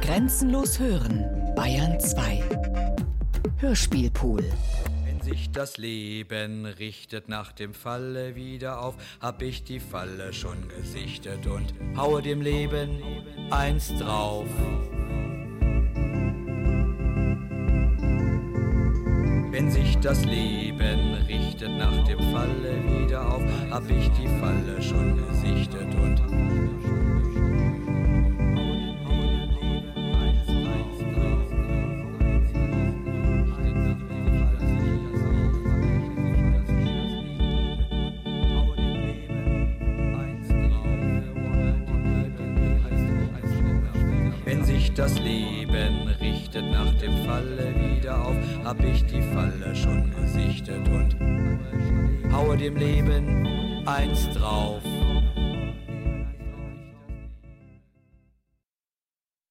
Grenzenlos hören, Bayern 2. Hörspielpool. Wenn sich das Leben richtet nach dem Falle wieder auf, hab ich die Falle schon gesichtet und haue dem Leben eins drauf. Wenn sich das Leben richtet nach dem Falle wieder auf, hab ich die Falle schon gesichtet Sich das Leben richtet nach dem Falle wieder auf, hab ich die Falle schon gesichtet und haue dem Leben eins drauf.